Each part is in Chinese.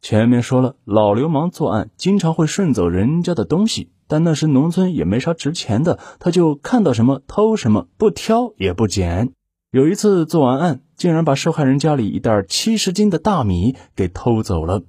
前面说了，老流氓作案经常会顺走人家的东西，但那时农村也没啥值钱的，他就看到什么偷什么，不挑也不捡。有一次做完案，竟然把受害人家里一袋七十斤的大米给偷走了。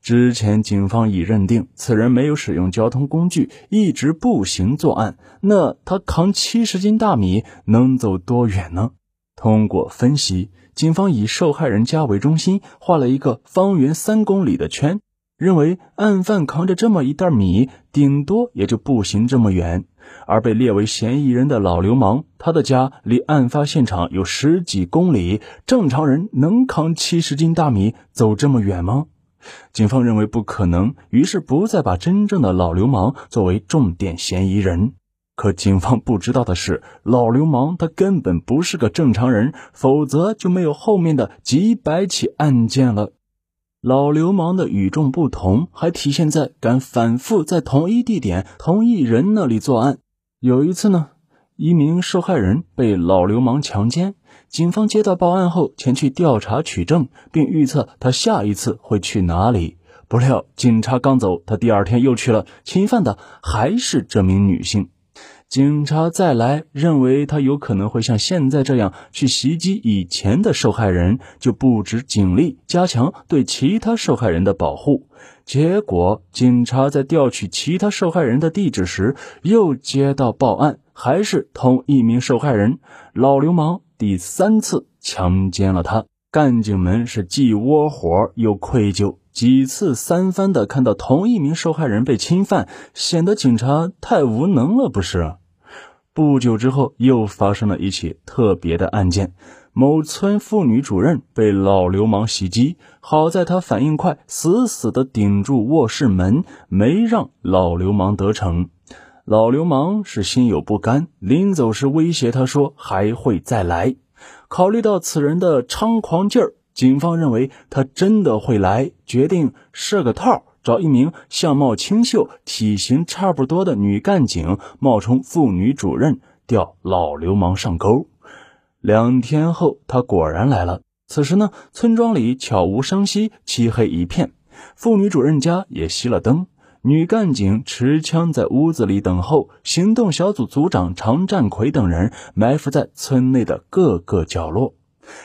之前警方已认定此人没有使用交通工具，一直步行作案。那他扛七十斤大米能走多远呢？通过分析。警方以受害人家为中心画了一个方圆三公里的圈，认为案犯扛着这么一袋米，顶多也就步行这么远。而被列为嫌疑人的老流氓，他的家离案发现场有十几公里，正常人能扛七十斤大米走这么远吗？警方认为不可能，于是不再把真正的老流氓作为重点嫌疑人。可警方不知道的是，老流氓他根本不是个正常人，否则就没有后面的几百起案件了。老流氓的与众不同还体现在敢反复在同一地点、同一人那里作案。有一次呢，一名受害人被老流氓强奸，警方接到报案后前去调查取证，并预测他下一次会去哪里。不料警察刚走，他第二天又去了，侵犯的还是这名女性。警察再来，认为他有可能会像现在这样去袭击以前的受害人，就布置警力，加强对其他受害人的保护。结果，警察在调取其他受害人的地址时，又接到报案，还是同一名受害人，老流氓第三次强奸了他。干警们是既窝火又愧疚。几次三番的看到同一名受害人被侵犯，显得警察太无能了，不是？不久之后，又发生了一起特别的案件：某村妇女主任被老流氓袭击，好在他反应快，死死的顶住卧室门，没让老流氓得逞。老流氓是心有不甘，临走时威胁他说还会再来。考虑到此人的猖狂劲儿。警方认为他真的会来，决定设个套，找一名相貌清秀、体型差不多的女干警冒充妇女主任，钓老流氓上钩。两天后，他果然来了。此时呢，村庄里悄无声息，漆黑一片，妇女主任家也熄了灯。女干警持枪在屋子里等候，行动小组组长常占奎等人埋伏在村内的各个角落。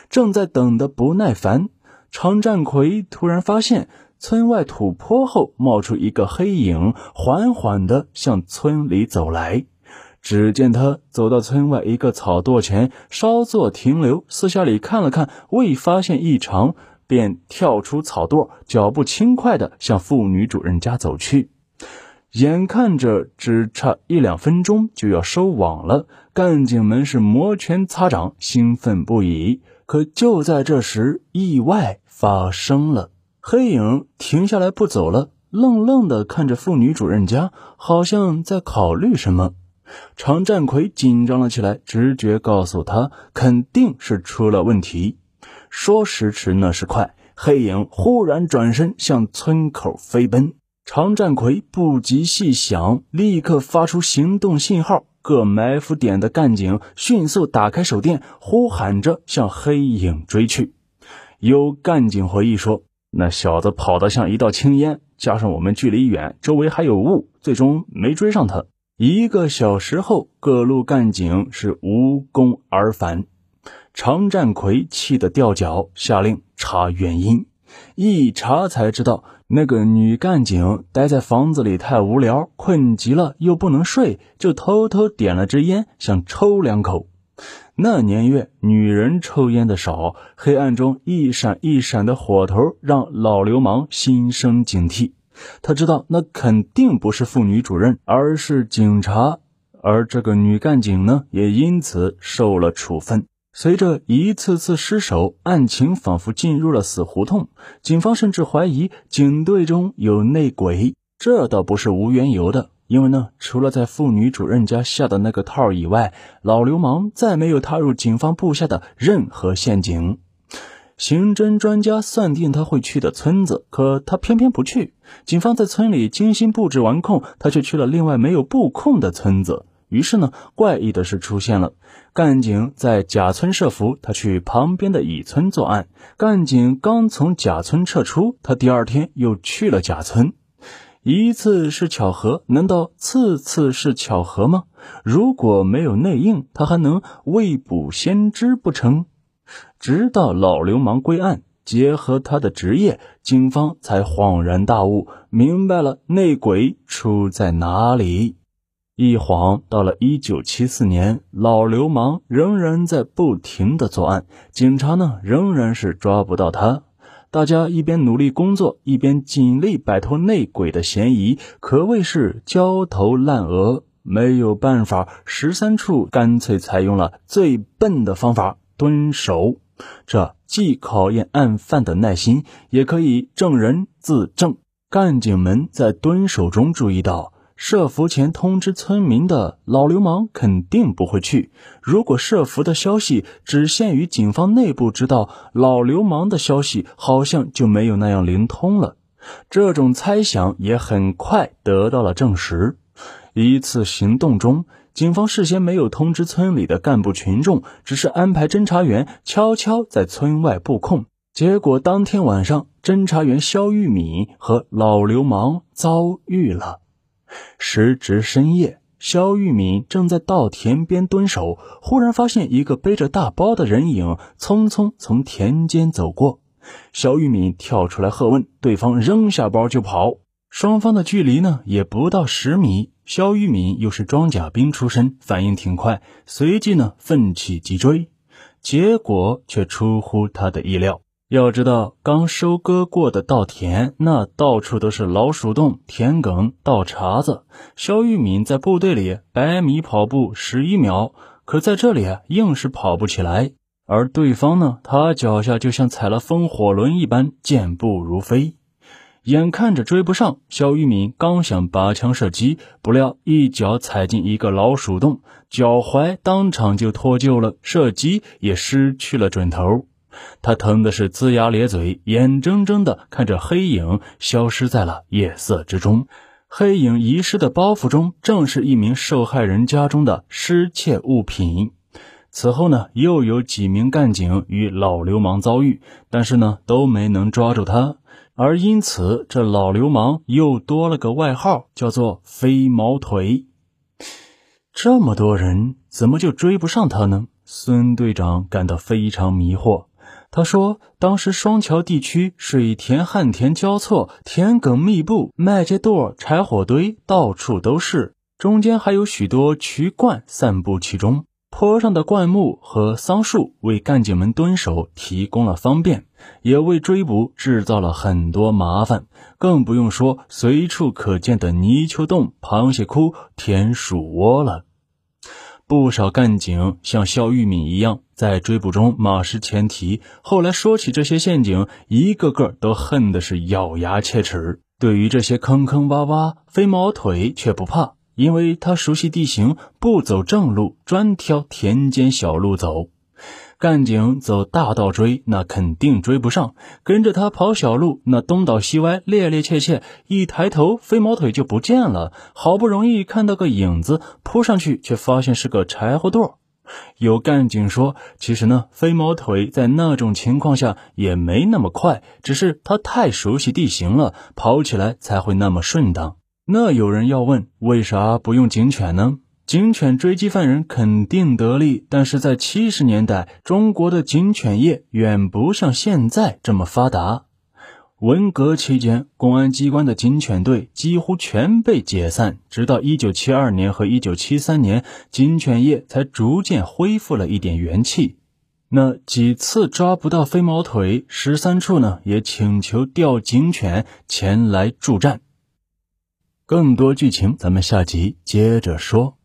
正在等得不耐烦，常占奎突然发现村外土坡后冒出一个黑影，缓缓地向村里走来。只见他走到村外一个草垛前，稍作停留，四下里看了看，未发现异常，便跳出草垛，脚步轻快地向妇女主任家走去。眼看着只差一两分钟就要收网了，干警们是摩拳擦掌，兴奋不已。可就在这时，意外发生了。黑影停下来不走了，愣愣地看着妇女主任家，好像在考虑什么。常占奎紧张了起来，直觉告诉他，肯定是出了问题。说时迟，那时快，黑影忽然转身向村口飞奔。常占奎不及细想，立刻发出行动信号。各埋伏点的干警迅速打开手电，呼喊着向黑影追去。有干警回忆说：“那小子跑得像一道青烟，加上我们距离远，周围还有雾，最终没追上他。”一个小时后，各路干警是无功而返。常占奎气得掉脚，下令查原因。一查才知道。那个女干警待在房子里太无聊，困极了又不能睡，就偷偷点了支烟，想抽两口。那年月，女人抽烟的少，黑暗中一闪一闪的火头让老流氓心生警惕。他知道那肯定不是妇女主任，而是警察，而这个女干警呢，也因此受了处分。随着一次次失手，案情仿佛进入了死胡同。警方甚至怀疑警队中有内鬼，这倒不是无缘由的。因为呢，除了在妇女主任家下的那个套以外，老流氓再没有踏入警方布下的任何陷阱。刑侦专家算定他会去的村子，可他偏偏不去。警方在村里精心布置完控，他却去了另外没有布控的村子。于是呢，怪异的事出现了。干警在甲村设伏，他去旁边的乙村作案。干警刚从甲村撤出，他第二天又去了甲村。一次是巧合，难道次次是巧合吗？如果没有内应，他还能未卜先知不成？直到老流氓归案，结合他的职业，警方才恍然大悟，明白了内鬼出在哪里。一晃到了一九七四年，老流氓仍然在不停的作案，警察呢仍然是抓不到他。大家一边努力工作，一边尽力摆脱内鬼的嫌疑，可谓是焦头烂额。没有办法，十三处干脆采用了最笨的方法——蹲守。这既考验案犯的耐心，也可以证人自证。干警们在蹲守中注意到。设伏前通知村民的老流氓肯定不会去。如果设伏的消息只限于警方内部知道，老流氓的消息好像就没有那样灵通了。这种猜想也很快得到了证实。一次行动中，警方事先没有通知村里的干部群众，只是安排侦查员悄悄在村外布控。结果当天晚上，侦查员肖玉敏和老流氓遭遇了。时值深夜，肖玉敏正在稻田边蹲守，忽然发现一个背着大包的人影匆匆从田间走过。肖玉敏跳出来喝问，对方扔下包就跑。双方的距离呢也不到十米。肖玉敏又是装甲兵出身，反应挺快，随即呢奋起急追，结果却出乎他的意料。要知道，刚收割过的稻田，那到处都是老鼠洞、田埂、稻茬子。肖玉敏在部队里百米跑步十一秒，可在这里硬是跑不起来。而对方呢，他脚下就像踩了风火轮一般，健步如飞。眼看着追不上，肖玉敏刚想拔枪射击，不料一脚踩进一个老鼠洞，脚踝当场就脱臼了，射击也失去了准头。他疼的是龇牙咧嘴，眼睁睁地看着黑影消失在了夜色之中。黑影遗失的包袱中，正是一名受害人家中的失窃物品。此后呢，又有几名干警与老流氓遭遇，但是呢，都没能抓住他。而因此，这老流氓又多了个外号，叫做“飞毛腿”。这么多人，怎么就追不上他呢？孙队长感到非常迷惑。他说：“当时双桥地区水田旱田交错，田埂密布，麦秸垛、柴火堆到处都是，中间还有许多渠灌散布其中。坡上的灌木和桑树为干警们蹲守提供了方便，也为追捕制造了很多麻烦。更不用说随处可见的泥鳅洞、螃蟹窟、田鼠窝了。”不少干警像肖玉敏一样，在追捕中马失前蹄。后来说起这些陷阱，一个个都恨的是咬牙切齿。对于这些坑坑洼洼，飞毛腿却不怕，因为他熟悉地形，不走正路，专挑田间小路走。干警走大道追，那肯定追不上；跟着他跑小路，那东倒西歪，趔趔趄趄，一抬头，飞毛腿就不见了。好不容易看到个影子，扑上去，却发现是个柴火垛。有干警说，其实呢，飞毛腿在那种情况下也没那么快，只是他太熟悉地形了，跑起来才会那么顺当。那有人要问，为啥不用警犬呢？警犬追击犯人肯定得力，但是在七十年代，中国的警犬业远不像现在这么发达。文革期间，公安机关的警犬队几乎全被解散，直到一九七二年和一九七三年，警犬业才逐渐恢复了一点元气。那几次抓不到飞毛腿，十三处呢也请求调警犬前来助战。更多剧情，咱们下集接着说。